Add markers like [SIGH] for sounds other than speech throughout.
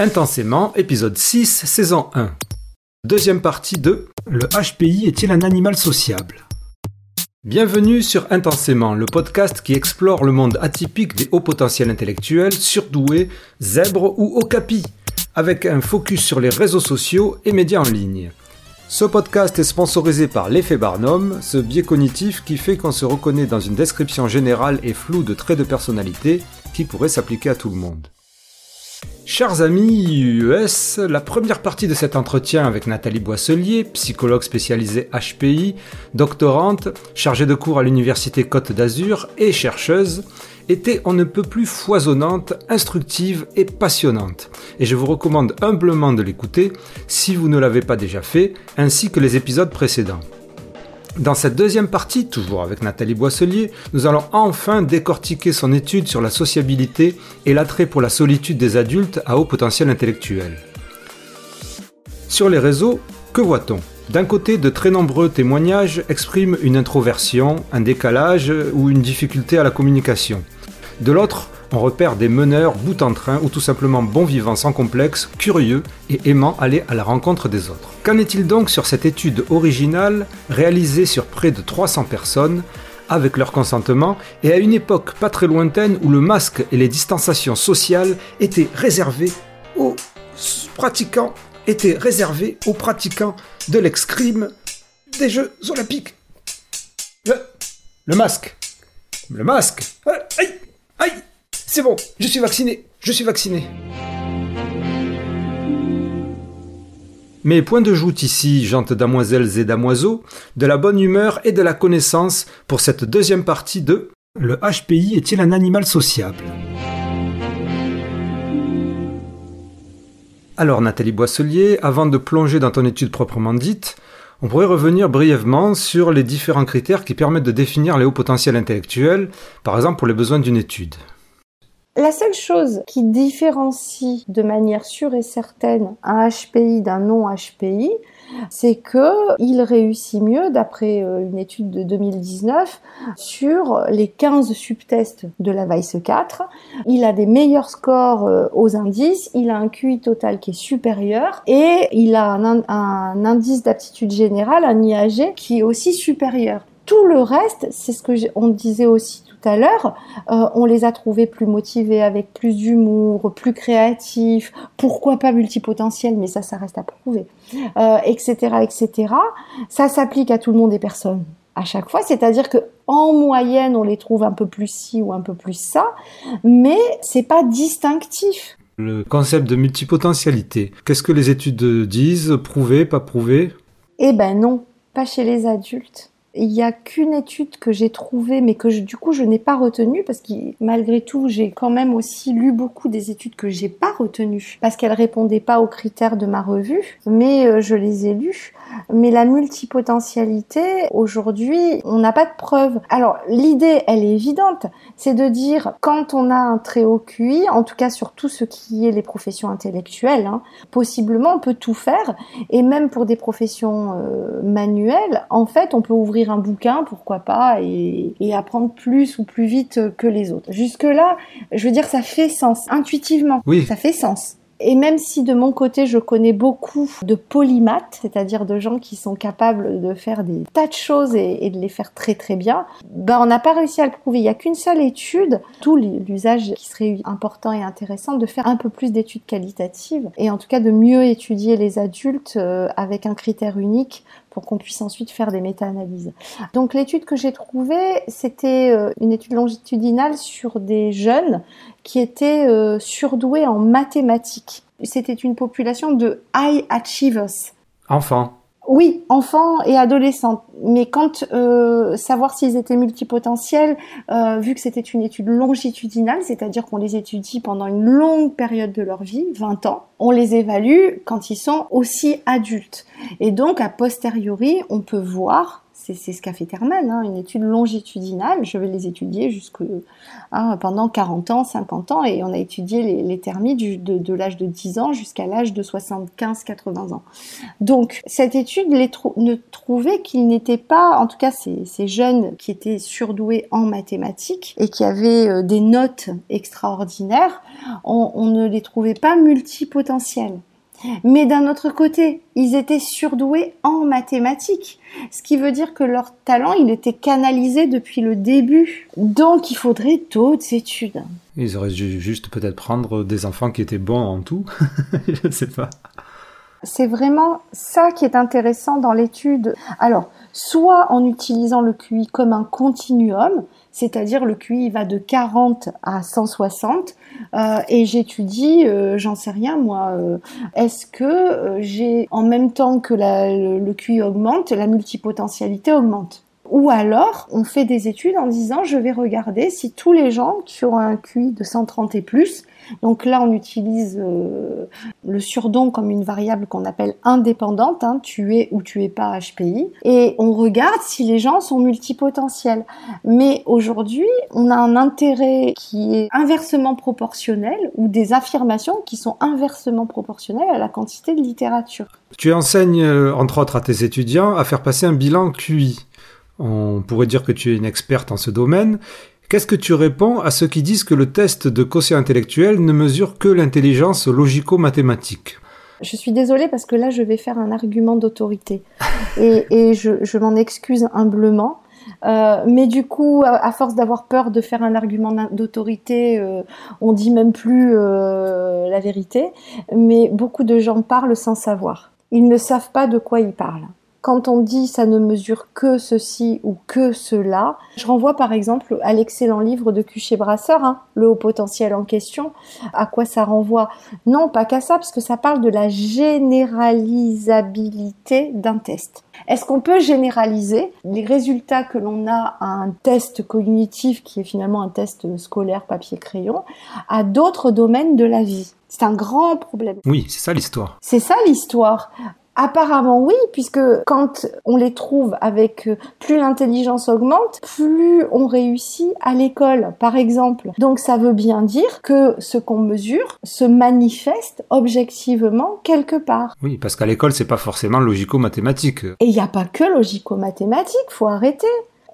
Intensément, épisode 6, saison 1. Deuxième partie de Le HPI est-il un animal sociable? Bienvenue sur Intensément, le podcast qui explore le monde atypique des hauts potentiels intellectuels, surdoués, zèbres ou okapis, avec un focus sur les réseaux sociaux et médias en ligne. Ce podcast est sponsorisé par l'effet Barnum, ce biais cognitif qui fait qu'on se reconnaît dans une description générale et floue de traits de personnalité qui pourrait s'appliquer à tout le monde. Chers amis US, la première partie de cet entretien avec Nathalie Boisselier, psychologue spécialisée HPI, doctorante, chargée de cours à l'Université Côte d'Azur et chercheuse, était on ne peut plus foisonnante, instructive et passionnante. Et je vous recommande humblement de l'écouter si vous ne l'avez pas déjà fait, ainsi que les épisodes précédents. Dans cette deuxième partie, toujours avec Nathalie Boisselier, nous allons enfin décortiquer son étude sur la sociabilité et l'attrait pour la solitude des adultes à haut potentiel intellectuel. Sur les réseaux, que voit-on? D'un côté, de très nombreux témoignages expriment une introversion, un décalage ou une difficulté à la communication. De l'autre, on repère des meneurs bout en train ou tout simplement bons vivants sans complexe, curieux et aimant aller à la rencontre des autres. Qu'en est-il donc sur cette étude originale réalisée sur près de 300 personnes avec leur consentement et à une époque pas très lointaine où le masque et les distanciations sociales étaient réservés aux pratiquants étaient réservés aux pratiquants de l'excrime des Jeux Olympiques. Le, le masque. Le masque. Aïe Aïe C'est bon, je suis vacciné, je suis vacciné. Mais point de joute ici, gentes damoiselles et damoiseaux, de la bonne humeur et de la connaissance pour cette deuxième partie de Le HPI est-il un animal sociable? Alors Nathalie Boisselier, avant de plonger dans ton étude proprement dite, on pourrait revenir brièvement sur les différents critères qui permettent de définir les hauts potentiels intellectuels, par exemple pour les besoins d'une étude. La seule chose qui différencie de manière sûre et certaine un HPI d'un non-HPI, c'est que il réussit mieux, d'après euh, une étude de 2019, sur les 15 subtests de la Vice 4. Il a des meilleurs scores euh, aux indices, il a un QI total qui est supérieur et il a un, indice d'aptitude générale, un IAG, qui est aussi supérieur. Tout le reste, c'est ce que on disait aussi à l'heure, euh, on les a trouvés plus motivés, avec plus d'humour, plus créatifs, pourquoi pas multipotentiels, mais ça, ça reste à prouver, etc., euh, etc. Ça s'applique à tout le monde et personne à chaque fois, c'est-à-dire que en moyenne, on les trouve un peu plus ci ou un peu plus ça, mais c'est pas distinctif. Le concept de multipotentialité, qu'est-ce que les études disent Prouvé, pas prouvé Eh ben non, pas chez les adultes. Il n'y a qu'une étude que j'ai trouvée, mais que du coup je n'ai pas retenue parce que malgré tout j'ai quand même aussi lu beaucoup des études que j'ai pas retenues parce qu'elles répondaient pas aux critères de ma revue, mais euh, je les ai lues. Mais la multipotentialité, aujourd'hui, on n'a pas de preuves. Alors, l'idée, elle est évidente, c'est de dire, quand on a un très haut QI, en tout cas sur tout ce qui est les professions intellectuelles, hein, possiblement on peut tout faire, et même pour des professions euh, manuelles, en fait, on peut ouvrir un bouquin, pourquoi pas, et, et apprendre plus ou plus vite que les autres. Jusque-là, je veux dire, ça fait sens, intuitivement, oui. ça fait sens. Et même si de mon côté, je connais beaucoup de polymathes, c'est-à-dire de gens qui sont capables de faire des tas de choses et, de les faire très très bien, ben on n'a pas réussi à le prouver. Il n'y a qu'une seule étude, tout l'usage qui serait important et intéressant de faire un peu plus d'études qualitatives et en tout cas de mieux étudier les adultes euh, avec un critère unique pour qu'on puisse ensuite faire des méta-analyses. Donc l'étude que j'ai trouvée, c'était euh, une étude longitudinale sur des jeunes qui étaient euh, surdoués en mathématiques. C'était une population de high achievers. Enfants. Oui, enfants et adolescents. Mais quand euh, savoir s'ils étaient multipotentiels, euh, vu que c'était une étude longitudinale, c'est-à-dire qu'on les étudie pendant une longue période de leur vie, 20 ans, on les évalue quand ils sont aussi adultes. Et donc, a posteriori, on peut voir C'est ce qu'a fait Terman, hein, une étude longitudinale. Je vais les étudier jusque hein, pendant 40 ans, 50 ans, et on a étudié les, les de, l'âge de 10 ans jusqu'à l'âge de 75-80 ans. Donc cette étude ne trouvait qu'il n'était pas, en tout cas ces, ces, jeunes qui étaient surdoués en mathématiques et qui avaient euh, des notes extraordinaires, on, on ne les trouvait pas multipotentiels. Mais d'un autre côté, ils étaient surdoués en mathématiques, ce qui veut dire que leur talent, il était canalisé depuis le début. Donc il faudrait d'autres études. Ils auraient juste peut-être prendre des enfants qui étaient bons en tout, [LAUGHS] je ne sais pas. C'est vraiment ça qui est intéressant dans l'étude. Alors, soit en utilisant le QI comme un continuum, c'est-à-dire le QI va de 40 à 160, euh, et j'étudie, euh, j'en sais rien moi, euh, est-ce que j'ai en même temps que le QI augmente, la multipotentialité augmente? Ou alors, on fait des études en disant, je vais regarder si tous les gens qui ont un QI de 130 et plus, donc là, on utilise euh, le surdon comme une variable qu'on appelle indépendante, hein, tu es ou tu es pas HPI, et on regarde si les gens sont multipotentiels. Mais aujourd'hui, on a un intérêt qui est inversement proportionnel ou des affirmations qui sont inversement proportionnelles à la quantité de littérature. Tu enseignes, euh, entre autres, à tes étudiants à faire passer un bilan QI. On pourrait dire que tu es une experte en ce domaine. Qu'est-ce que tu réponds à ceux qui disent que le test de quotient intellectuel ne mesure que l'intelligence logico-mathématique? Je suis désolée parce que là, je vais faire un argument d'autorité. Et, je, m'en excuse humblement. Euh, mais du coup, à, force d'avoir peur de faire un argument d'autorité, euh, on dit même plus euh, la vérité. Mais beaucoup de gens parlent sans savoir. Ils ne savent pas de quoi ils parlent quand on dit ça ne mesure que ceci ou que cela, je renvoie par exemple à l'excellent livre de Cuchet-Brasseur, hein, Le haut potentiel en question. À quoi ça renvoie? Non, pas qu'à ça, parce que ça parle de la généralisabilité d'un test. Est-ce qu'on peut généraliser les résultats que l'on a à un test cognitif, qui est finalement un test scolaire papier-crayon, à d'autres domaines de la vie? C'est un grand problème. Oui, c'est ça l'histoire. C'est ça l'histoire. Apparemment oui, puisque quand on les trouve avec euh, plus l'intelligence augmente, plus on réussit à l'école, par exemple. Donc ça veut bien dire que ce qu'on mesure se manifeste objectivement quelque part. Oui, parce qu'à l'école c'est pas forcément logico-mathématique. Et il n'y a pas que logico-mathématique, faut arrêter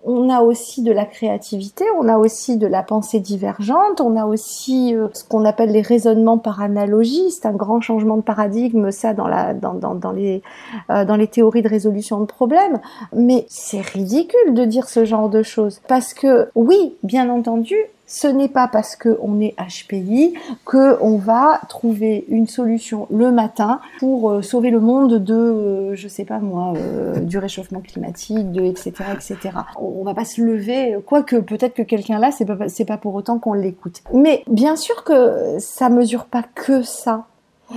on a aussi de la créativité, on a aussi de la pensée divergente, on a aussi euh, ce qu'on appelle les raisonnements par analogie. C'est un grand changement de paradigme, ça, dans, euh, dans les théories de résolution de problèmes. Mais c'est ridicule de dire ce genre de choses. Parce que, oui, bien entendu, ce n'est pas parce qu'on est HPI que on va trouver une solution le matin pour euh, sauver le monde de, euh, je sais pas moi, euh, du réchauffement climatique, de etc etc. On, va pas se lever, quoique peut-être que quelqu'un là, c'est pas c'est pas pour autant qu'on l'écoute. Mais bien sûr que ça mesure pas que ça.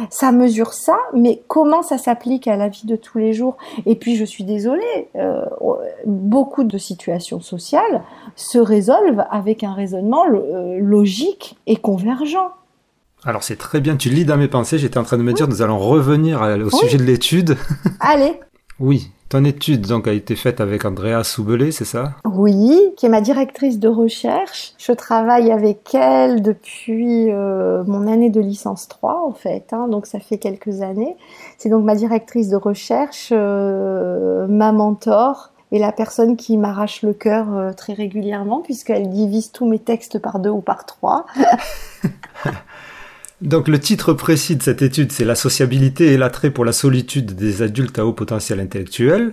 Ça mesure ça, mais comment ça s'applique à la vie de tous les jours? Et puis, je suis désolée, euh, beaucoup de situations sociales se résolvent avec un raisonnement euh, logique et convergent. Alors c'est très bien, tu lis dans mes pensées, j'étais en train de me dire, nous allons revenir au sujet de l'étude. Allez. [LAUGHS] oui, ton étude donc a été faite avec Andrea Soubelé, c'est ça? Oui, qui est ma directrice de recherche. Je travaille avec elle depuis euh, mon année de licence 3 en fait, hein, donc ça fait quelques années. C'est donc ma directrice de recherche, euh, ma mentor et la personne qui m'arrache le cœur euh, très régulièrement puisqu'elle divise tous mes textes par deux ou par trois. [LAUGHS] Donc le titre précis de cette étude, c'est la sociabilité et l'attrait pour la solitude des adultes à haut potentiel intellectuel.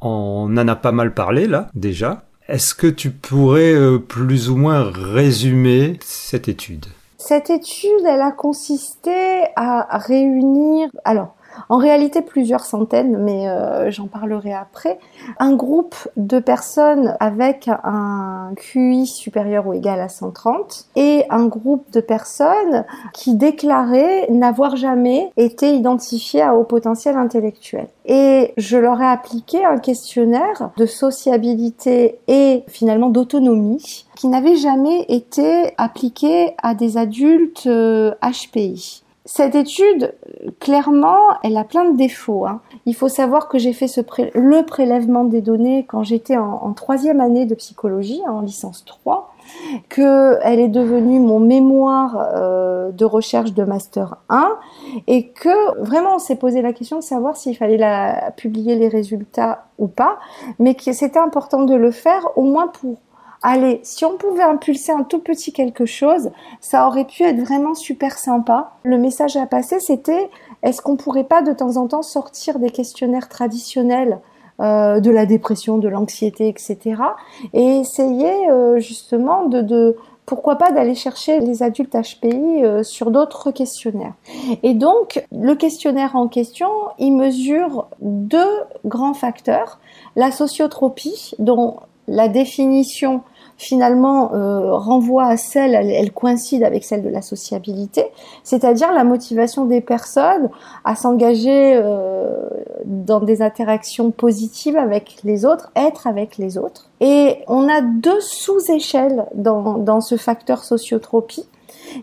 On en a pas mal parlé là déjà. Est-ce que tu pourrais euh, plus ou moins résumer cette étude? Cette étude, elle a consisté à réunir... Alors, en réalité plusieurs centaines, mais euh, j'en parlerai après, un groupe de personnes avec un QI supérieur ou égal à 130 et un groupe de personnes qui déclaraient n'avoir jamais été identifiées à haut potentiel intellectuel. Et je leur ai appliqué un questionnaire de sociabilité et finalement d'autonomie qui n'avait jamais été appliqué à des adultes HPI. Cette étude, clairement, elle a plein de défauts. Hein. Il faut savoir que j'ai fait le prélèvement des données quand j'étais en, troisième année de psychologie, en licence 3, qu'elle est devenue mon mémoire euh, de recherche de master 1 et que vraiment on s'est posé la question de savoir s'il fallait la, publier les résultats ou pas, mais que c'était important de le faire au moins pour allez, si on pouvait impulser un tout petit quelque chose, ça aurait pu être vraiment super sympa. Le message à passer, c'était est-ce qu'on pourrait pas de temps en temps sortir des questionnaires traditionnels euh, de la dépression, de l'anxiété, etc. et essayer euh, justement de, pourquoi pas d'aller chercher les adultes HPI euh, sur d'autres questionnaires. Et donc, le questionnaire en question, il mesure deux grands facteurs. La sociotropie, dont la définition finalement euh, renvoie à celle, elle, coïncide avec celle de la sociabilité, c'est-à-dire la motivation des personnes à s'engager euh, dans des interactions positives avec les autres, être avec les autres. Et on a deux sous-échelles dans, dans ce facteur sociotropie.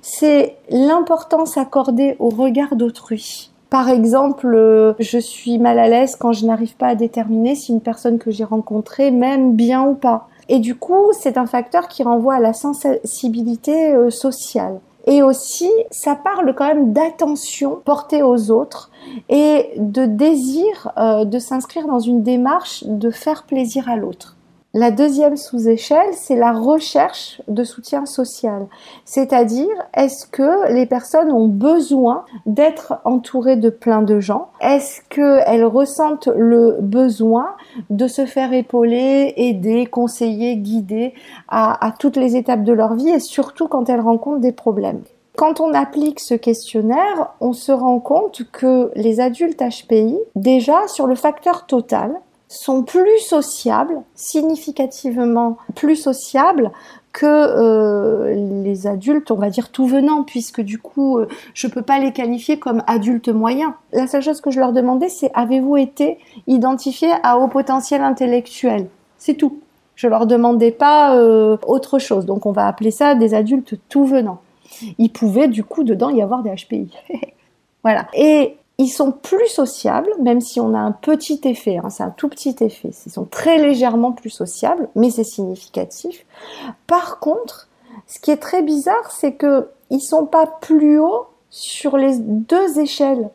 C'est l'importance accordée au regard d'autrui. Par exemple, euh, je suis mal à l'aise quand je n'arrive pas à déterminer si une personne que j'ai rencontrée m'aime bien ou pas. Et du coup, c'est un facteur qui renvoie à la sensibilité euh, sociale. Et aussi, ça parle quand même d'attention portée aux autres et de désir euh, de s'inscrire dans une démarche de faire plaisir à l'autre. La deuxième sous-échelle, c'est la recherche de soutien social. C'est-à-dire, est-ce que les personnes ont besoin d'être entourées de plein de gens? Est-ce qu'elles ressentent le besoin de se faire épauler, aider, conseiller, guider à, toutes les étapes de leur vie et surtout quand elles rencontrent des problèmes? Quand on applique ce questionnaire, on se rend compte que les adultes HPI, déjà sur le facteur total, sont plus sociables, significativement plus sociables que euh, les adultes, on va dire tout venant, puisque du coup, euh, je peux pas les qualifier comme adultes moyens. La seule chose que je leur demandais, c'est avez-vous été identifié à haut potentiel intellectuel? C'est tout. Je leur demandais pas euh, autre chose. Donc, on va appeler ça des adultes tout venant. Il pouvait du coup dedans y avoir des HPI. [LAUGHS] voilà. Et ils sont plus sociables, même si on a un petit effet, hein, c'est un tout petit effet. Ils sont très légèrement plus sociables, mais c'est significatif. Par contre, ce qui est très bizarre, c'est que ils sont pas plus hauts sur les deux échelles.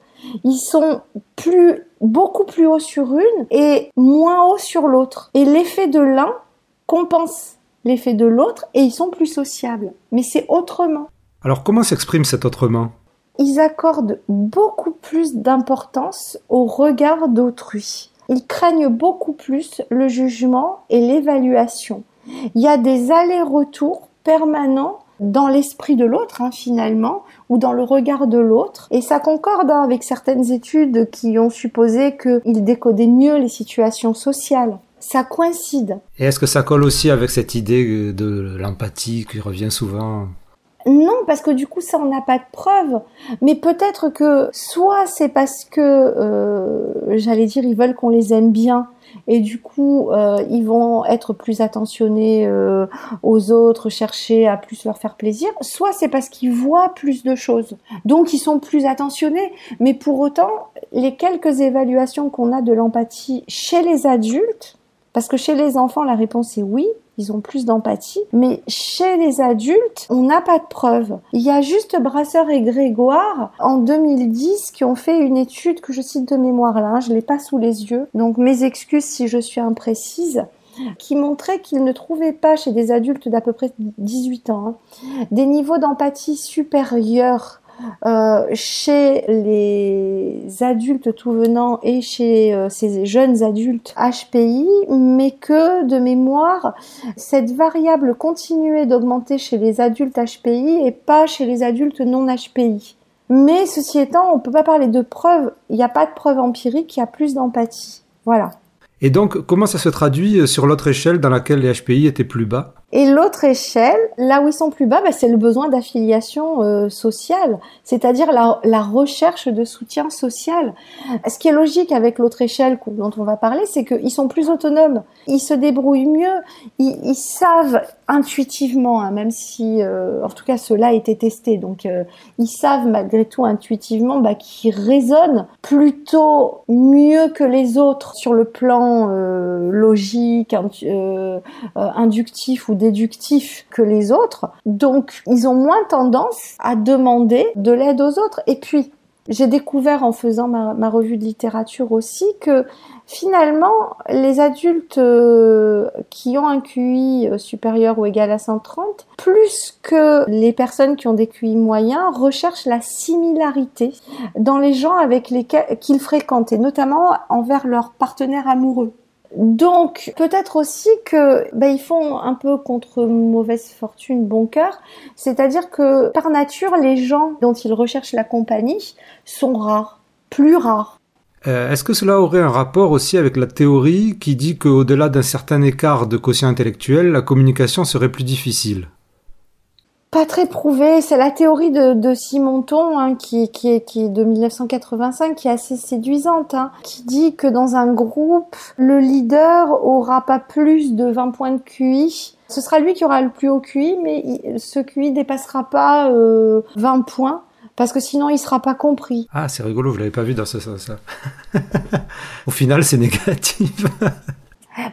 Ils sont plus, beaucoup plus hauts sur une et moins hauts sur l'autre. Et l'effet de l'un compense l'effet de l'autre et ils sont plus sociables. Mais c'est autrement. Alors comment s'exprime cet autrement? Ils accordent beaucoup plus d'importance au regard d'autrui. Ils craignent beaucoup plus le jugement et l'évaluation. Il y a des allers-retours permanents dans l'esprit de l'autre, hein, finalement, ou dans le regard de l'autre. Et ça concorde hein, avec certaines études qui ont supposé qu'ils décodaient mieux les situations sociales. Ça coïncide. Et est-ce que ça colle aussi avec cette idée de l'empathie qui revient souvent? Non, parce que du coup, ça, on n'a pas de preuve. Mais peut-être que soit c'est parce que, euh, j'allais dire, ils veulent qu'on les aime bien. Et du coup, euh, ils vont être plus attentionnés euh, aux autres, chercher à plus leur faire plaisir. Soit c'est parce qu'ils voient plus de choses. Donc, ils sont plus attentionnés. Mais pour autant, les quelques évaluations qu'on a de l'empathie chez les adultes, parce que chez les enfants, la réponse est oui, ils ont plus d'empathie. Mais chez les adultes, on n'a pas de preuves. Il y a juste Brasseur et Grégoire en 2010 qui ont fait une étude que je cite de mémoire là, hein, je l'ai pas sous les yeux. Donc mes excuses si je suis imprécise qui montrait qu'ils ne trouvaient pas chez des adultes d'à peu près 18 ans hein, des niveaux d'empathie supérieurs euh, chez les adultes tout venant et chez euh, ces jeunes adultes HPI, mais que de mémoire, cette variable continuait d'augmenter chez les adultes HPI et pas chez les adultes non HPI. Mais ceci étant, on peut pas parler de preuves, il n'y a pas de preuve empirique, il y a plus d'empathie. Voilà. Et donc, comment ça se traduit sur l'autre échelle dans laquelle les HPI étaient plus bas? Et l'autre échelle, là où ils sont plus bas, bah, c'est le besoin d'affiliation euh, sociale, c'est-à-dire la, recherche de soutien social. Ce qui est logique avec l'autre échelle dont on va parler, c'est qu'ils sont plus autonomes, ils se débrouillent mieux, ils, ils savent intuitivement, hein, même si, euh, en tout cas, cela a été testé, donc euh, ils savent malgré tout intuitivement bah, qu'ils raisonnent plutôt mieux que les autres sur le plan logique, inductif ou déductif que les autres. Donc, ils ont moins tendance à demander de l'aide aux autres. Et puis, j'ai découvert en faisant ma, revue de littérature aussi que finalement, les adultes euh, qui ont un QI euh, supérieur ou égal à 130, plus que les personnes qui ont des QI moyens, recherchent la similarité dans les gens avec lesquels qu'ils fréquentent, et notamment envers leurs partenaires amoureux. Donc peut-être aussi que ben, ils font un peu contre mauvaise fortune bon cœur, c'est-à-dire que par nature les gens dont ils recherchent la compagnie sont rares, plus rares. Euh, est-ce que cela aurait un rapport aussi avec la théorie qui dit qu'au-delà d'un certain écart de quotient intellectuel, la communication serait plus difficile? Pas très prouvé. C'est la théorie de, de Simonton hein, qui, est, de 1985, qui est assez séduisante, hein, qui dit que dans un groupe, le leader aura pas plus de 20 points de QI. Ce sera lui qui aura le plus haut QI, mais ce QI dépassera pas euh, 20 points parce que sinon il sera pas compris. Ah, c'est rigolo, vous l'avez pas vu dans ce sens-là. [LAUGHS] Au final, c'est négatif. [LAUGHS]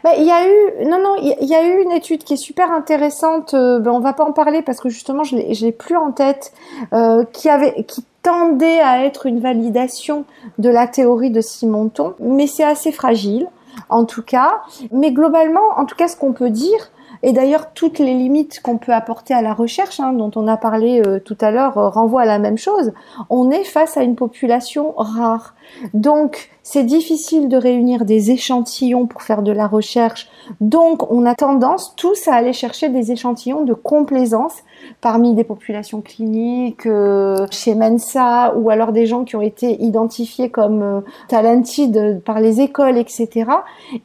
Bah, il y a eu, non, non, il y a eu une étude qui est super intéressante. Euh, ben, on va pas en parler parce que justement, je l'ai, plus en tête, euh, qui avait, qui tendait à être une validation de la théorie de Simonton, mais c'est assez fragile, en tout cas. Mais globalement, en tout cas, ce qu'on peut dire, et d'ailleurs, toutes les limites qu'on peut apporter à la recherche, hein, dont on a parlé euh, tout à l'heure, euh, renvoient à la même chose. On est face à une population rare. Donc, c'est difficile de réunir des échantillons pour faire de la recherche. Donc, on a tendance tous à aller chercher des échantillons de complaisance parmi des populations cliniques, euh, chez Mensa, ou alors des gens qui ont été identifiés comme talented par les écoles, etc.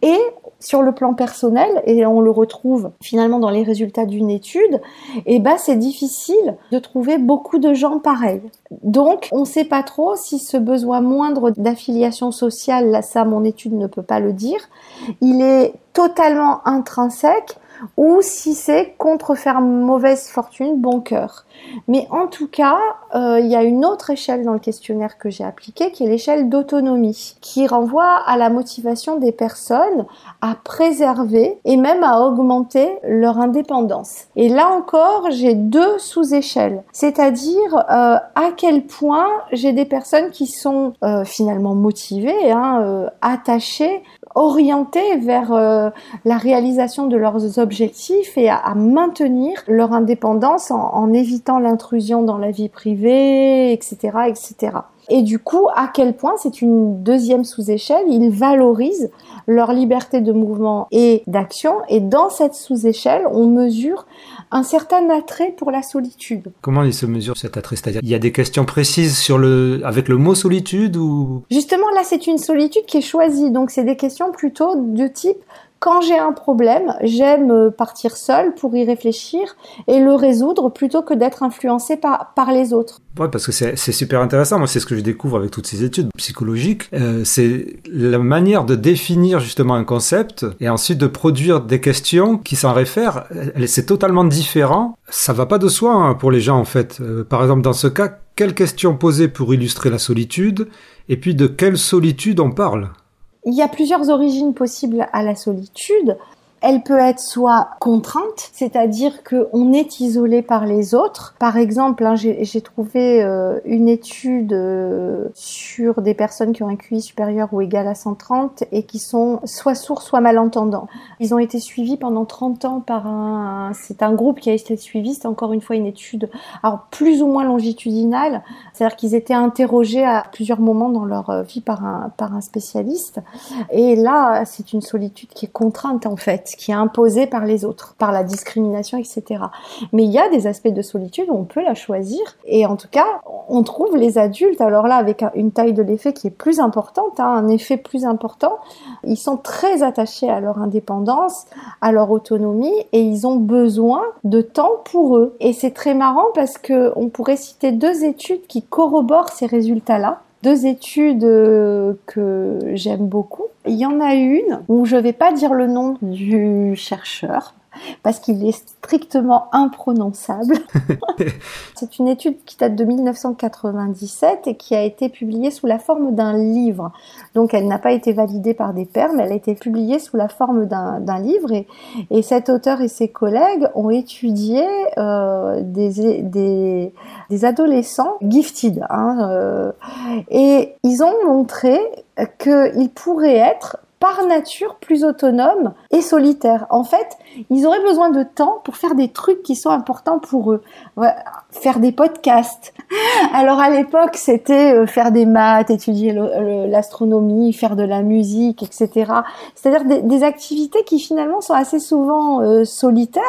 Et sur le plan personnel, et on le retrouve finalement dans les résultats d'une étude, et eh ben c'est difficile de trouver beaucoup de gens pareils. Donc, on ne sait pas trop si ce besoin moindre d'affiliation sociale, là ça mon étude ne peut pas le dire, il est totalement intrinsèque ou si c'est contre faire mauvaise fortune, bon cœur. Mais en tout cas, euh, il y a une autre échelle dans le questionnaire que j'ai appliqué, qui est l'échelle d'autonomie, qui renvoie à la motivation des personnes à préserver et même à augmenter leur indépendance. Et là encore, j'ai deux sous-échelles, c'est-à-dire euh, à quel point j'ai des personnes qui sont euh, finalement motivées, hein, attachées orientés vers la réalisation de leurs objectifs et à, maintenir leur indépendance en, en évitant l'intrusion dans la vie privée, etc., etc. Et du coup, à quel point c'est une deuxième sous-échelle, ils valorisent leur liberté de mouvement et d'action. Et dans cette sous-échelle, on mesure un certain attrait pour la solitude. Comment il se mesure cet attrait? C'est-à-dire, il y a des questions précises sur le, avec le mot solitude ou? Justement, là, c'est une solitude qui est choisie. Donc, c'est des questions plutôt de type quand j'ai un problème, j'aime partir seul pour y réfléchir et le résoudre plutôt que d'être influencé par, par les autres. Ouais, parce que c'est super intéressant. Moi, c'est ce que je découvre avec toutes ces études psychologiques. Euh, c'est la manière de définir justement un concept et ensuite de produire des questions qui s'en réfèrent. C'est totalement différent. Ça va pas de soi hein, pour les gens en fait. Euh, par exemple, dans ce cas, quelle question poser pour illustrer la solitude et puis de quelle solitude on parle? Il y a plusieurs origines possibles à la solitude. Elle peut être soit contrainte, c'est-à-dire qu'on est isolé par les autres. Par exemple, hein, j'ai trouvé euh, une étude euh, sur des personnes qui ont un QI supérieur ou égal à 130 et qui sont soit sourds, soit malentendants. Ils ont été suivis pendant 30 ans par un... C'est un groupe qui a été suivi, c'est encore une fois une étude alors plus ou moins longitudinale, c'est-à-dire qu'ils étaient interrogés à plusieurs moments dans leur euh, vie par un, par un spécialiste. Et là, c'est une solitude qui est contrainte en fait fait, qui est imposée par les autres, par la discrimination, etc. Mais il y a des aspects de solitude où on peut la choisir. Et en tout cas, on trouve les adultes, alors là, avec une taille de l'effet qui est plus importante, hein, un effet plus important, ils sont très attachés à leur indépendance, à leur autonomie, et ils ont besoin de temps pour eux. Et c'est très marrant parce que on pourrait citer deux études qui corroborent ces résultats-là deux études euh, que j'aime beaucoup. Il y en a une où je vais pas dire le nom du chercheur parce qu'il est strictement imprononçable. [LAUGHS] c'est une étude qui date de 1997 et qui a été publiée sous la forme d'un livre. Donc elle n'a pas été validée par des pairs, mais elle a été publiée sous la forme d'un livre. Et, et, cet auteur et ses collègues ont étudié euh, des, des, des, adolescents gifted. Hein, euh, et ils ont montré qu'ils pourraient être par nature plus autonomes et solitaires. En fait, ils auraient besoin de temps pour faire des trucs qui sont importants pour eux. Faire des podcasts. [LAUGHS] Alors à l'époque, c'était euh, faire des maths, étudier l'astronomie, faire de la musique, etc. C'est-à-dire des, activités qui finalement sont assez souvent euh, solitaires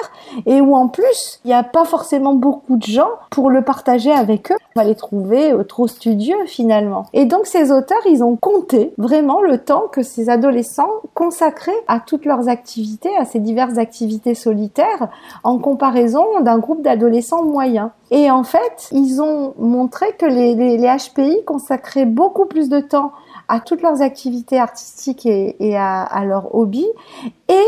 et où en plus, il n'y a pas forcément beaucoup de gens pour le partager avec eux. On va les trouver euh, trop studieux finalement. Et donc ces auteurs, ils ont compté vraiment le temps que ces adolescents consacrés à toutes leurs activités, à ces diverses activités solitaires, en comparaison d'un groupe d'adolescents moyens. Et en fait, ils ont montré que les, HPI consacraient beaucoup plus de temps à toutes leurs activités artistiques et, à, à leurs hobbies, et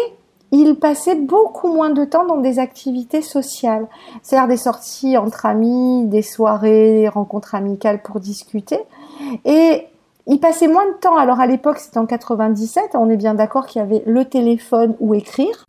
ils passaient beaucoup moins de temps dans des activités sociales, c'est-à-dire des sorties entre amis, des soirées, des rencontres amicales pour discuter. Et il passait moins de temps. Alors à l'époque, c'était en 97. On est bien d'accord qu'il y avait le téléphone ou écrire.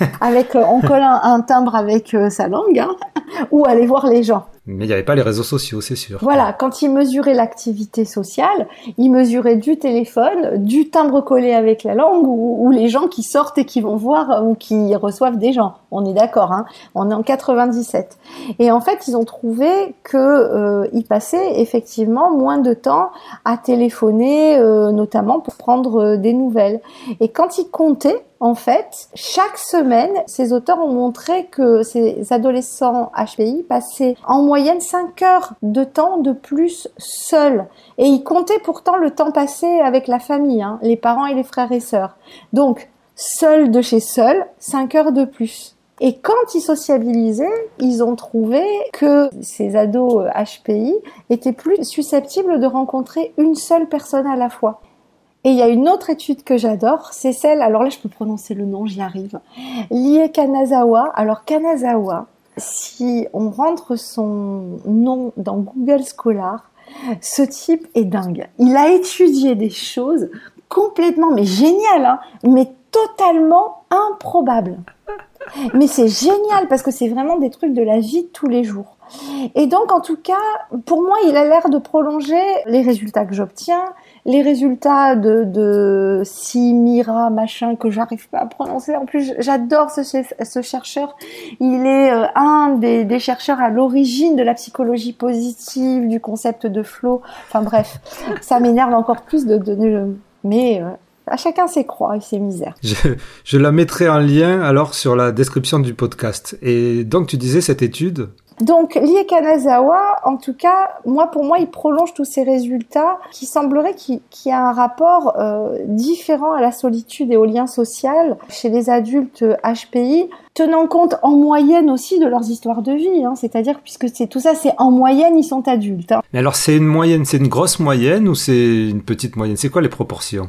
[LAUGHS] avec, euh, on colle un, timbre avec euh, sa langue, hein, [LAUGHS] ou aller voir les gens. Mais il n'y avait pas les réseaux sociaux, c'est sûr. Voilà, quand il mesurait l'activité sociale, il mesurait du téléphone, du timbre collé avec la langue, ou, les gens qui sortent et qui vont voir ou qui reçoivent des gens. On est d'accord, hein On est en 97. Et en fait, ils ont trouvé que euh, ils passaient effectivement moins de temps à téléphoner, euh, notamment pour prendre euh, des nouvelles. Et quand ils comptaient, en fait, chaque semaine, ces auteurs ont montré que ces adolescents HPI passaient en moyenne 5 heures de temps de plus seuls. Et ils comptaient pourtant le temps passé avec la famille, hein, les parents et les frères et sœurs. Donc, seuls de chez seuls, 5 heures de plus. Et quand ils sociabilisaient, ils ont trouvé que ces ados HPI étaient plus susceptibles de rencontrer une seule personne à la fois. Et il y a une autre étude que j'adore, c'est celle, alors là je peux prononcer le nom, j'y arrive, Lie Kanazawa. Alors Kanazawa, si on rentre son nom dans Google Scholar, ce type est dingue. Il a étudié des choses complètement, mais géniales, hein, mais totalement improbables. Mais c'est génial parce que c'est vraiment des trucs de la vie de tous les jours. Et donc, en tout cas, pour moi, il a l'air de prolonger les résultats que j'obtiens, les résultats de, de Simira, machin, que j'arrive pas à prononcer. En plus, j'adore ce, ce, chercheur. Il est euh, un des, chercheurs à l'origine de la psychologie positive, du concept de flow. Enfin bref, ça m'énerve encore plus de donner Mais euh, à chacun ses croix et ses misères. Je, la mettrai en lien alors sur la description du podcast. Et donc tu disais cette étude donc, Lie Kanazawa, en tout cas, moi, pour moi, il prolonge tous ces résultats qui semblerait qu'il y a un rapport euh, différent à la solitude et au lien social chez les adultes HPI, tenant compte en moyenne aussi de leurs histoires de vie. Hein, C'est-à-dire, puisque c'est tout ça, c'est en moyenne, ils sont adultes. Hein. Mais alors, c'est une moyenne, c'est une grosse moyenne ou c'est une petite moyenne? C'est quoi les proportions?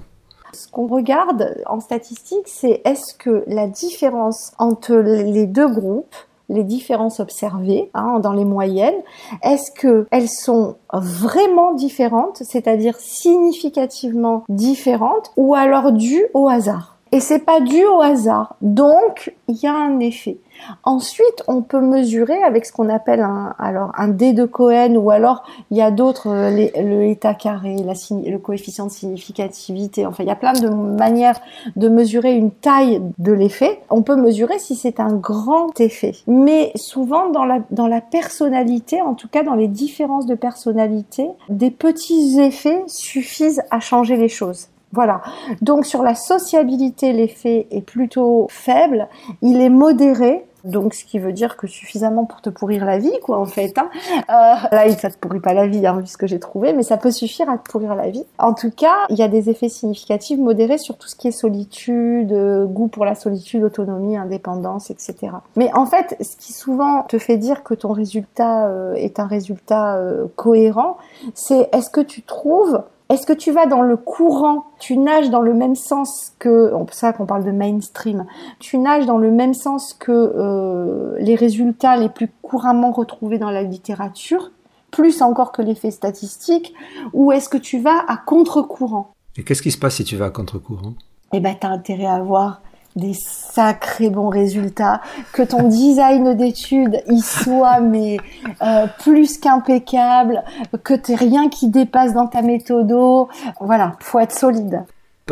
Ce qu'on regarde en statistique, c'est est-ce que la différence entre les deux groupes les différences observées hein, dans les moyennes, est-ce que elles sont vraiment différentes, c'est-à-dire significativement différentes, ou alors dues au hasard? Et c'est pas dû au hasard, donc il y a un effet. Ensuite, on peut mesurer avec ce qu'on appelle un, alors un D de Cohen ou alors il y a d'autres, euh, le état carré, la, le coefficient de significativité. Enfin, il y a plein de manières de mesurer une taille de l'effet. On peut mesurer si c'est un grand effet. Mais souvent dans la, dans la personnalité, en tout cas dans les différences de personnalité, des petits effets suffisent à changer les choses. Voilà. Donc sur la sociabilité, l'effet est plutôt faible. Il est modéré donc ce qui veut dire que suffisamment pour te pourrir la vie, quoi, en fait. Hein. Euh, là, ça te pourrit pas la vie, hein, vu ce que j'ai trouvé, mais ça peut suffire à te pourrir la vie. En tout cas, il y a des effets significatifs modérés sur tout ce qui est solitude, euh, goût pour la solitude, autonomie, indépendance, etc. Mais en fait, ce qui souvent te fait dire que ton résultat euh, est un résultat cohérent, c'est est-ce que tu trouves est-ce que tu vas dans le courant? Tu nages dans le même sens que, c'est ça qu'on parle de mainstream, tu nages dans le même sens que euh, les résultats les plus couramment retrouvés dans la littérature, plus encore que l'effet statistique, ou est-ce que tu vas à contre-courant? Et qu'est-ce qui se passe si tu vas à contre-courant? Eh ben, t'as intérêt à voir des sacrés bons résultats, que ton [LAUGHS] design d'études y soit mais euh, plus qu'impeccable, que t'aies rien qui dépasse dans ta méthodo. Voilà, faut être solide.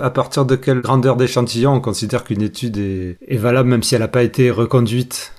À partir de quelle grandeur d'échantillon on considère qu'une étude est, est valable même si elle n'a pas été reconduite?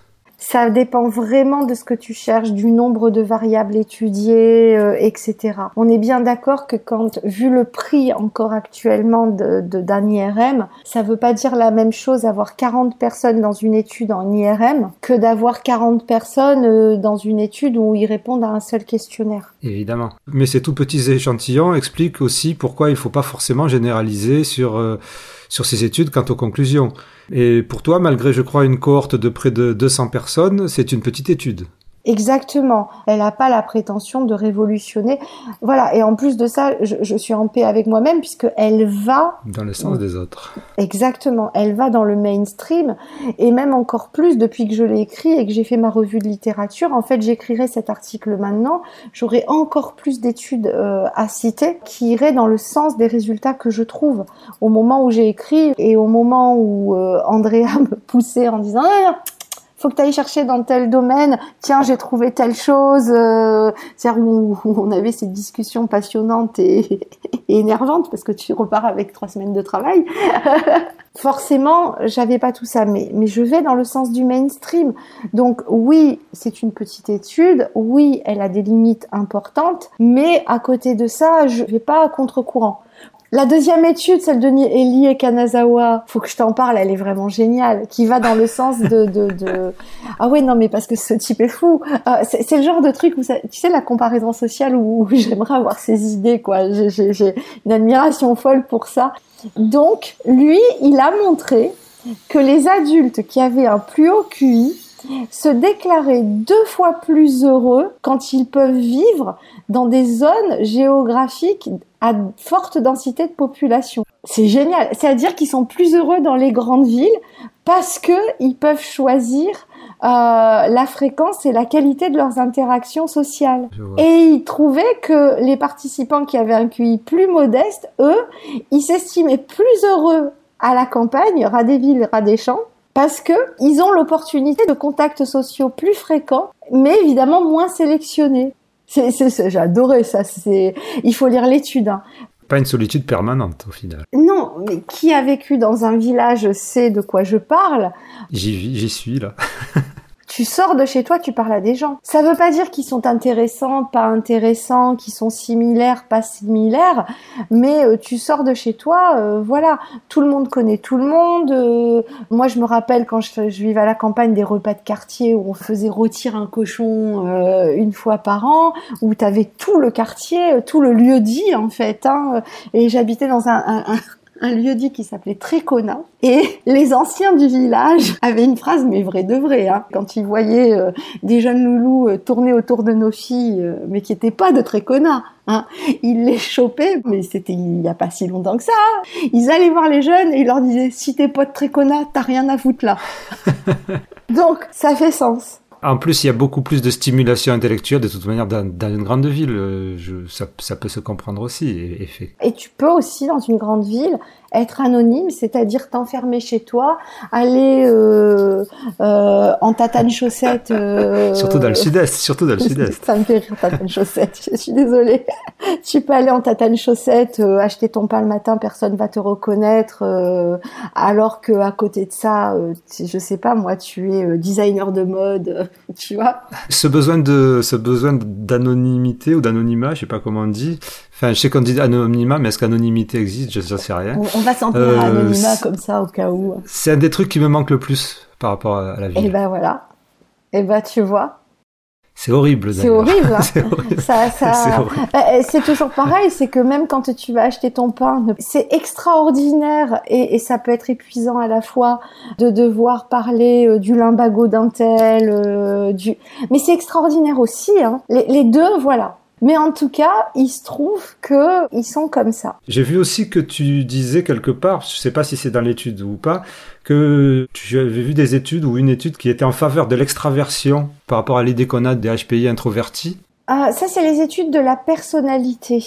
Ça dépend vraiment de ce que tu cherches, du nombre de variables étudiées, euh, etc. On est bien d'accord que quand, vu le prix encore actuellement d'un IRM, ça veut pas dire la même chose avoir 40 personnes dans une étude en IRM que d'avoir 40 personnes euh, dans une étude où ils répondent à un seul questionnaire. Évidemment. Mais ces tout petits échantillons expliquent aussi pourquoi il faut pas forcément généraliser sur, euh, sur ces études quant aux conclusions. Et pour toi, malgré, je crois, une cohorte de près de 200 personnes, c'est une petite étude. Exactement. Elle n'a pas la prétention de révolutionner. Voilà. Et en plus de ça, je, suis en paix avec moi-même puisque elle va dans le sens des autres. Exactement. Elle va dans le mainstream et même encore plus depuis que je l'ai écrit et que j'ai fait ma revue de littérature. En fait, j'écrirai cet article maintenant. J'aurai encore plus d'études euh, à citer qui iraient dans le sens des résultats que je trouve au moment où j'ai écrit et au moment où euh, Andrea [LAUGHS] me poussait en disant ah, faut que tu ailles chercher dans tel domaine. Tiens, j'ai trouvé telle chose. Euh, c'est-à-dire où, on avait ces discussions passionnantes et, [LAUGHS] et, énervantes parce que tu repars avec trois semaines de travail. [LAUGHS] Forcément, j'avais pas tout ça, mais, mais je vais dans le sens du mainstream. Donc oui, c'est une petite étude. Oui, elle a des limites importantes, mais à côté de ça, je vais pas à contre-courant. La deuxième étude, celle de Eli et Kanazawa, faut que je t'en parle, elle est vraiment géniale, qui va dans le sens de, de, de... ah ouais non mais parce que ce type est fou. Euh, c'est le genre de truc où tu sais la comparaison sociale où, j'aimerais avoir ses idées quoi. J'ai une admiration folle pour ça. Donc lui, il a montré que les adultes qui avaient un plus haut QI se déclarer deux fois plus heureux quand ils peuvent vivre dans des zones géographiques à forte densité de population. C'est génial. C'est-à-dire qu'ils sont plus heureux dans les grandes villes parce que ils peuvent choisir euh, la fréquence et la qualité de leurs interactions sociales. Et ils trouvaient que les participants qui avaient un QI plus modeste, eux, ils s'estimaient plus heureux à la campagne, ras des villes, ras des champs, parce que ils ont l'opportunité de contacts sociaux plus fréquents, mais évidemment moins sélectionnés. C'est, c'est, adoré ça. C'est, il faut lire l'étude. Hein. Pas une solitude permanente au final. Non, mais qui a vécu dans un village sait de quoi je parle. J'y, j'y suis là. [LAUGHS] tu sors de chez toi, tu parles à des gens. Ça veut pas dire qu'ils sont intéressants, pas intéressants, qu'ils sont similaires, pas similaires, mais euh, tu sors de chez toi, euh, voilà, tout le monde connaît tout le monde. Euh, moi, je me rappelle quand je, vivais à la campagne des repas de quartier où on faisait rôtir un cochon une fois par an, où tu avais tout le quartier, tout le lieu dit en fait. Hein, et j'habitais dans un, un un lieu dit qui s'appelait Trécona. Et les anciens du village avaient une phrase, mais vrai de vrai, hein, quand ils voyaient euh, des jeunes loulous euh, tourner autour de nos filles, euh, mais qui n'étaient pas de Trécona. Hein, ils les chopaient, mais c'était il n'y a pas si longtemps que ça. Hein. Ils allaient voir les jeunes et ils leur disaient si t'es pas de Trécona, t'as rien à foutre là. [LAUGHS] Donc ça fait sens. En plus, il y a beaucoup plus de stimulation intellectuelle de toute manière dans, une grande ville. Euh, je, ça, ça, peut se comprendre aussi. Et, et tu peux aussi, dans une grande ville, être anonyme, c'est-à-dire t'enfermer chez toi, aller euh, euh, en tatane chaussette. Euh... [LAUGHS] surtout dans le sud-est, surtout dans le [LAUGHS] sud-est. Ça me fait rire tatane chaussette. Je suis désolée. [LAUGHS] tu peux aller en tatane chaussette, euh, acheter ton pain le matin, personne va te reconnaître, alors que à côté de ça, je sais pas moi, tu es designer de mode tu vois. Ce besoin de, ce besoin d'anonymité ou d'anonymat, je sais pas comment on dit. Enfin, je sais qu'on dit anonymat, mais est-ce qu'anonymité existe? Je ne sais rien. On, va s'en euh, anonymat comme ça au cas où. C'est un des trucs qui me manque le plus par rapport à la vie. Et eh ben voilà. Et eh ben tu vois. C'est horrible. [LAUGHS] C'est horrible. Ça, ça... [LAUGHS] Bah, c'est toujours pareil, c'est que même quand tu vas acheter ton pain, c'est extraordinaire et, et, ça peut être épuisant à la fois de devoir parler euh, du limbago d'un tel, euh, du. Mais c'est extraordinaire aussi. Hein. Les, les deux, voilà. Mais en tout cas, il se trouve que ils sont comme ça. J'ai vu aussi que tu disais quelque part, je sais pas si c'est dans l'étude ou pas, que tu avais vu des études ou une étude qui était en faveur de l'extraversion par rapport à l'idée qu'on a des HPI introvertis. Ah, ça, c'est les études de la personnalité.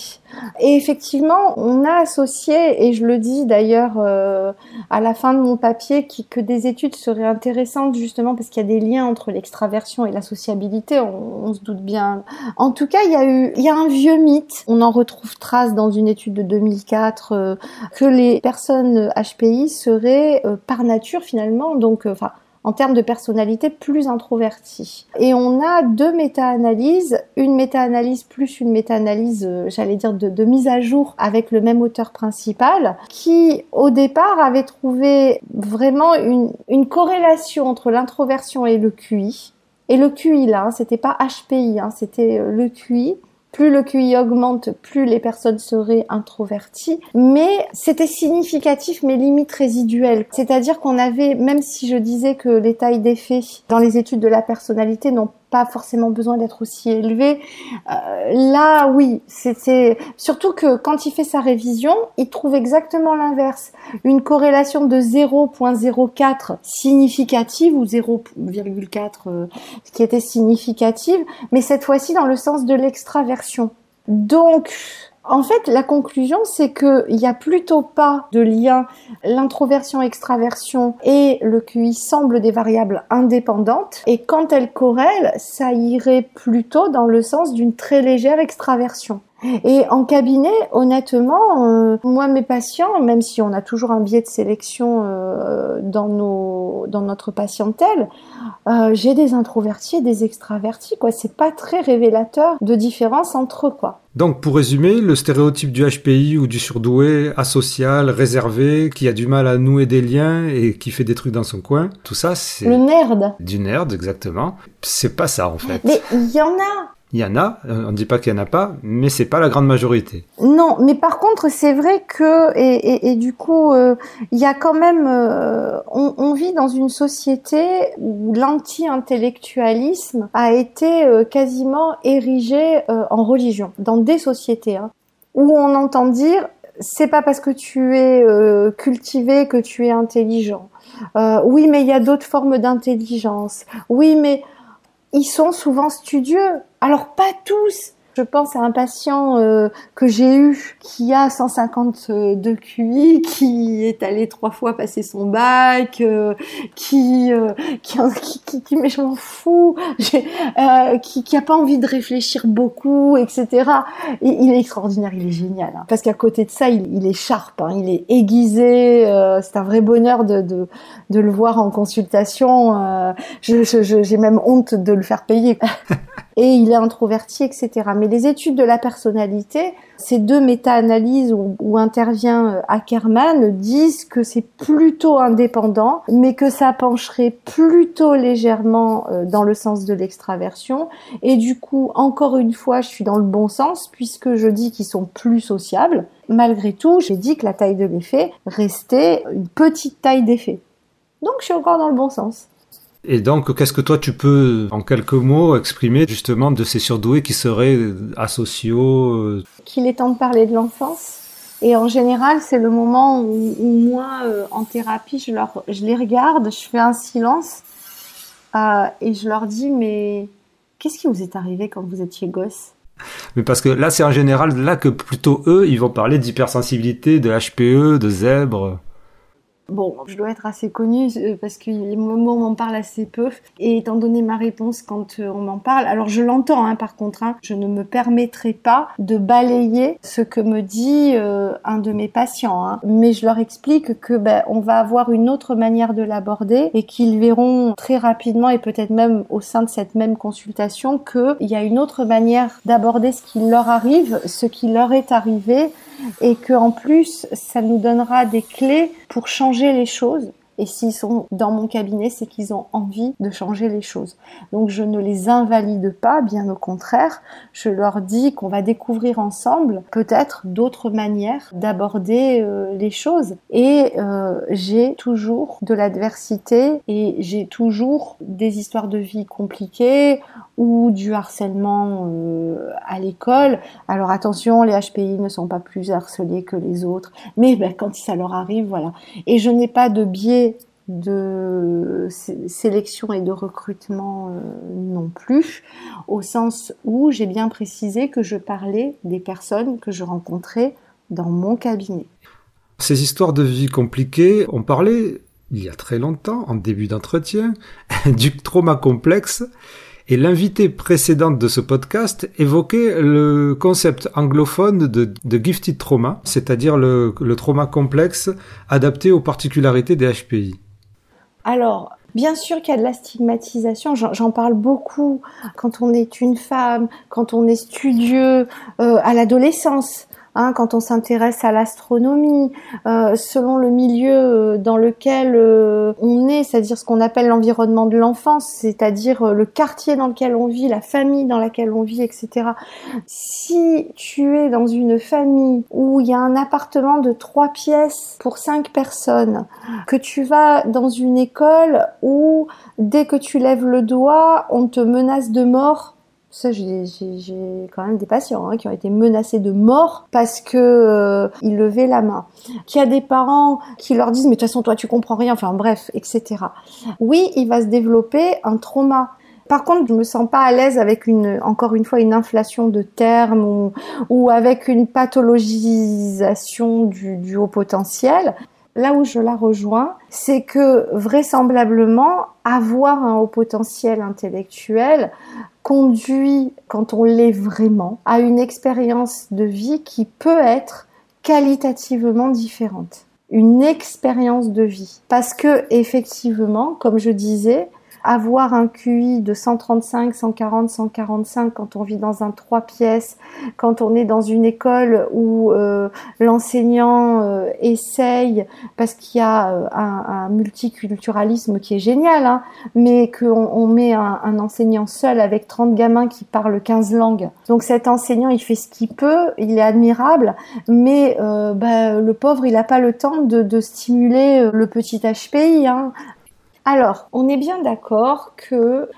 Et effectivement, on a associé, et je le dis d'ailleurs euh, à la fin de mon papier, que des études seraient intéressantes justement parce qu'il y a des liens entre l'extraversion et la sociabilité, on, se doute bien. En tout cas, il y a eu, il y a un vieux mythe, on en retrouve trace dans une étude de 2004, euh, que les personnes HPI seraient euh, par nature finalement, donc, enfin, en termes de personnalité plus introvertie. Et on a deux méta-analyses, une méta-analyse plus une méta-analyse, euh, j'allais dire, de, mise à jour avec le même auteur principal, qui au départ avait trouvé vraiment une, corrélation entre l'introversion et le QI. Et le QI là, hein, c'était pas HPI, hein, c'était euh, le QI plus le QI augmente, plus les personnes seraient introverties. Mais c'était significatif, mais limite résiduel. C'est-à-dire qu'on avait, même si je disais que les tailles d'effet dans les études de la personnalité n'ont pas forcément besoin d'être aussi élevé. Euh, là, oui, c'était surtout que quand il fait sa révision, il trouve exactement l'inverse, une corrélation de 0.04 significative ou 0,4 euh, qui était significative, mais cette fois-ci dans le sens de l'extraversion. Donc, en fait, la conclusion, c'est qu'il n'y a plutôt pas de lien. L'introversion-extraversion et le QI semblent des variables indépendantes. Et quand elles corrèlent, ça irait plutôt dans le sens d'une très légère extraversion. Et en cabinet, honnêtement, euh, moi mes patients, même si on a toujours un biais de sélection euh, dans nos dans notre patientèle, euh, j'ai des introvertis et des extravertis quoi. C'est pas très révélateur de différence entre eux quoi. Donc pour résumer, le stéréotype du HPI ou du surdoué, asocial, réservé, qui a du mal à nouer des liens et qui fait des trucs dans son coin, tout ça c'est le nerd. Du nerd exactement. C'est pas ça en fait. Mais il y en a il y en a, euh, on ne dit pas qu'il y en a pas, mais c'est pas la grande majorité. Non, mais par contre, c'est vrai que et, et, du coup, euh, il y a quand même, euh, on, on, vit dans une société où l'anti-intellectualisme a été quasiment érigé en religion, dans des sociétés hein, où on entend dire c'est pas parce que tu es cultivé que tu es intelligent. oui, mais il y a d'autres formes d'intelligence. Oui, mais ils sont souvent studieux. Alors pas tous, je pense à un patient euh, que j'ai eu qui a 152 QI, qui est allé trois fois passer son bac, euh, qui, euh, qui, qui, qui, mais je m'en fous, qui, qui a pas envie de réfléchir beaucoup, etc. Et il est extraordinaire, il est génial. Hein. parce qu'à côté de ça, il, est sharp, hein, il est aiguisé. c'est un vrai bonheur de, de, de, le voir en consultation. j'ai je, même honte de le faire payer. [LAUGHS] et il est introverti, etc. Mais les études de la personnalité, ces deux méta-analyses où, intervient euh, Ackerman disent que c'est plutôt indépendant, mais que ça pencherait plutôt légèrement euh, dans le sens de l'extraversion. Et du coup, encore une fois, je suis dans le bon sens puisque je dis qu'ils sont plus sociables. Malgré tout, j'ai dit que la taille de l'effet restait une petite taille d'effet. Donc je suis encore dans le bon sens. Et donc, qu'est-ce que toi tu peux, en quelques mots, exprimer justement de ces surdoués qui seraient asociaux euh, Qu'il est temps de parler de l'enfance. Et en général, c'est le moment où, moi, euh, en thérapie, je, leur, je les regarde, je fais un silence euh, et je leur dis, mais qu'est-ce qui vous est arrivé quand vous étiez gosse? Mais parce que là, c'est en général là que plutôt eux, ils vont parler d'hypersensibilité, de HPE, de zèbre. Bon, je dois être assez connue euh, parce que moi, on m'en parle assez peu. Et étant donné ma réponse quand euh, on m'en parle, alors je l'entends hein, par contre, hein, je ne me permettrai pas de balayer ce que me dit euh, un de mes patients. Hein. Mais je leur explique que ben, on va avoir une autre manière de l'aborder et qu'ils verront très rapidement et peut-être même au sein de cette même consultation qu'il y a une autre manière d'aborder ce qui leur arrive, ce qui leur est arrivé et que en plus ça nous donnera des clés pour changer les choses et s'ils sont dans mon cabinet, c'est qu'ils ont envie de changer les choses. Donc je ne les invalide pas, bien au contraire, je leur dis qu'on va découvrir ensemble peut-être d'autres manières d'aborder euh, les choses. Et euh, j'ai toujours de l'adversité et j'ai toujours des histoires de vie compliquées ou du harcèlement euh, à l'école. Alors attention, les HPI ne sont pas plus harcelés que les autres, mais ben, quand ça leur arrive, voilà. Et je n'ai pas de biais de sélection et de recrutement euh, non plus, au sens où j'ai bien précisé que je parlais des personnes que je rencontrais dans mon cabinet. Ces histoires de vie compliquées, on parlait il y a très longtemps, en début d'entretien, [LAUGHS] du trauma complexe. Et l'invité précédente de ce podcast évoquait le concept anglophone de, gifted trauma, c'est-à-dire le trauma complexe adapté aux particularités des HPI. Alors, Bien sûr qu'il y a de la stigmatisation, j'en parle beaucoup quand on est une femme, quand on est studieux, euh, à l'adolescence. Hein, quand on s'intéresse à l'astronomie, euh, selon le milieu euh, dans lequel euh, on est, c'est-à-dire ce qu'on appelle l'environnement de l'enfance, c'est-à-dire le quartier dans lequel on vit, la famille dans laquelle on vit, etc. Si tu es dans une famille où il y a un appartement de trois pièces pour cinq personnes, que tu vas dans une école où dès que tu lèves le doigt, on te menace de mort ça, j'ai quand même des patients hein, qui ont été menacés de mort parce que euh, ils levaient la main. Qu'il y a des parents qui leur disent mais de toute façon toi tu comprends rien. Enfin bref, etc. Oui, il va se développer un trauma. Par contre, je me sens pas à l'aise avec une, encore une fois, une inflation de termes ou, avec une pathologisation du haut potentiel là où je la rejoins, c'est que vraisemblablement, avoir un haut potentiel intellectuel conduit, quand on l'est vraiment, à une expérience de vie qui peut être qualitativement différente. Une expérience de vie. Parce que, effectivement, comme je disais, avoir un QI de 135, 140, 145 quand on vit dans un trois pièces, quand on est dans une école où euh, l'enseignant euh, essaye, parce qu'il y a euh, un, multiculturalisme qui est génial, hein, mais qu'on on met un, enseignant seul avec 30 gamins qui parlent 15 langues. Donc cet enseignant, il fait ce qu'il peut, il est admirable, mais bah, le pauvre, il n'a pas le temps de, de stimuler le petit HPI. Hein. Alors, on est bien d'accord que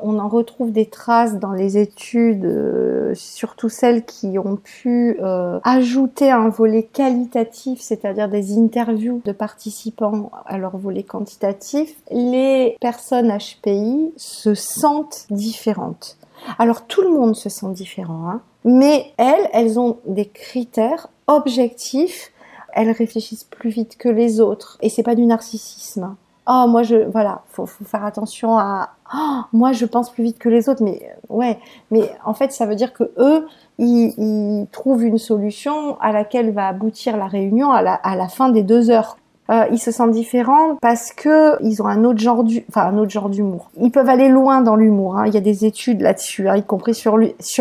on en retrouve des traces dans les études, euh, surtout celles qui ont pu euh, ajouter un volet qualitatif, c'est-à-dire des interviews de participants à leur volet quantitatif. Les personnes HPI se sentent différentes. Alors tout le monde se sent différent, hein, mais elles, elles ont des critères objectifs. Elles réfléchissent plus vite que les autres, et c'est pas du narcissisme. Oh moi je voilà faut, faut faire attention à oh, moi je pense plus vite que les autres mais ouais mais en fait ça veut dire que eux ils, trouvent une solution à laquelle va aboutir la réunion à la, à la fin des deux heures euh, ils se sentent différents parce que ils ont un autre genre du, enfin un autre genre d'humour. Ils peuvent aller loin dans l'humour. Hein. Il y a des études là-dessus, hein, y compris sur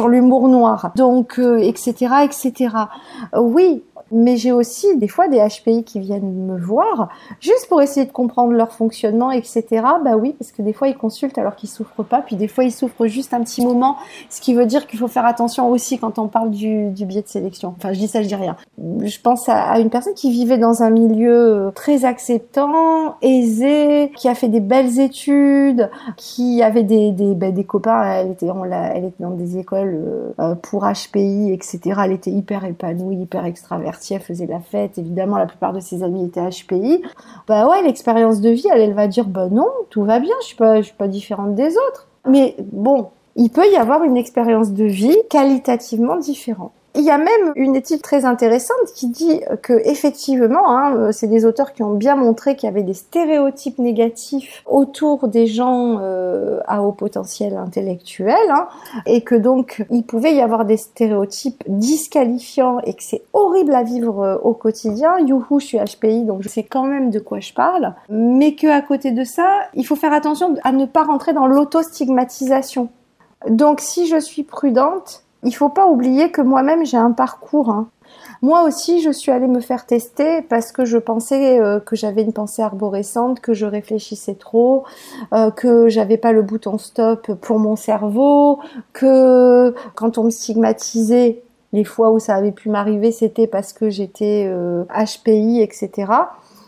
l'humour noir. Donc etc euh, etc. Euh, oui, mais j'ai aussi des fois des HPI qui viennent me voir juste pour essayer de comprendre leur fonctionnement, etc. Bah oui, parce que des fois ils consultent alors qu'ils souffrent pas, puis des fois ils souffrent juste un petit moment, ce qui veut dire qu'il faut faire attention aussi quand on parle du, du biais de sélection. Enfin, je dis ça, je dis rien. Je pense à, une personne qui vivait dans un milieu très acceptant, aisé, qui a fait des belles études, qui avait des, des, bah, copains, elle était, on elle était dans des écoles euh, pour HPI, etc. Elle était hyper épanouie, hyper extravertie elle faisait la fête, évidemment la plupart de ses amis étaient HPI. Bah ouais, l'expérience de vie, elle, va dire bah non, tout va bien, je suis pas, je suis pas différente des autres. Mais bon, il peut y avoir une expérience de vie qualitativement différente. Il y a même une étude très intéressante qui dit que effectivement, hein, c'est des auteurs qui ont bien montré qu'il y avait des stéréotypes négatifs autour des gens euh, à haut potentiel intellectuel, hein, et que donc il pouvait y avoir des stéréotypes disqualifiants et que c'est horrible à vivre euh, au quotidien. Youhou, je suis HPI, donc je sais quand même de quoi je parle, mais que à côté de ça, il faut faire attention à ne pas rentrer dans l'auto-stigmatisation. Donc si je suis prudente, il faut pas oublier que moi-même j'ai un parcours. Hein. Moi aussi, je suis allée me faire tester parce que je pensais euh, que j'avais une pensée arborescente, que je réfléchissais trop, euh, que j'avais pas le bouton stop pour mon cerveau, que quand on me stigmatisait, les fois où ça avait pu m'arriver, c'était parce que j'étais HPI, euh, etc.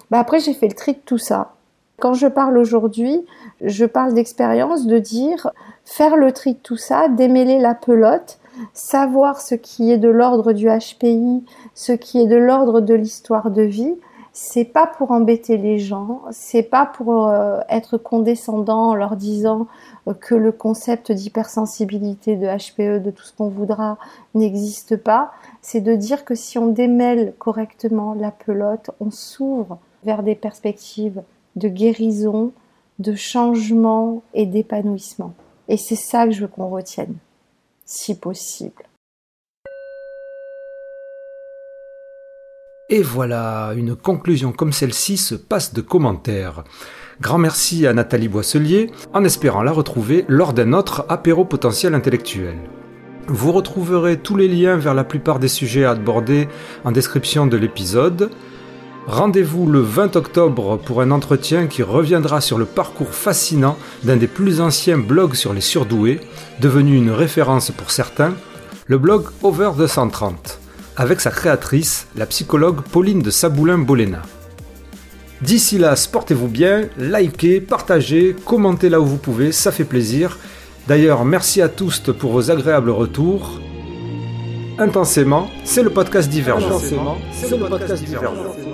Bah après, j'ai fait le tri de tout ça. Quand je parle aujourd'hui, je parle d'expérience, de dire faire le tri de tout ça, démêler la pelote, savoir ce qui est de l'ordre du HPI, ce qui est de l'ordre de l'histoire de vie, c'est pas pour embêter les gens, c'est pas pour euh, être condescendant en leur disant euh, que le concept d'hypersensibilité, de HPE, de tout ce qu'on voudra n'existe pas, c'est de dire que si on démêle correctement la pelote, on s'ouvre vers des perspectives de guérison, de changement et d'épanouissement. Et c'est ça que je veux qu'on retienne, si possible. Et voilà, une conclusion comme celle-ci se passe de commentaires. Grand merci à Nathalie Boisselier, en espérant la retrouver lors d'un autre apéro potentiel intellectuel. Vous retrouverez tous les liens vers la plupart des sujets abordés en description de l'épisode. Rendez-vous le 20 octobre pour un entretien qui reviendra sur le parcours fascinant d'un des plus anciens blogs sur les surdoués, devenu une référence pour certains, le blog Over 230, avec sa créatrice, la psychologue Pauline de Saboulin-Bolena. D'ici là, sportez-vous bien, likez, partagez, commentez là où vous pouvez, ça fait plaisir. D'ailleurs, merci à tous pour vos agréables retours. Intensément, c'est le podcast Divergent. Intensément, c'est le podcast Divergent.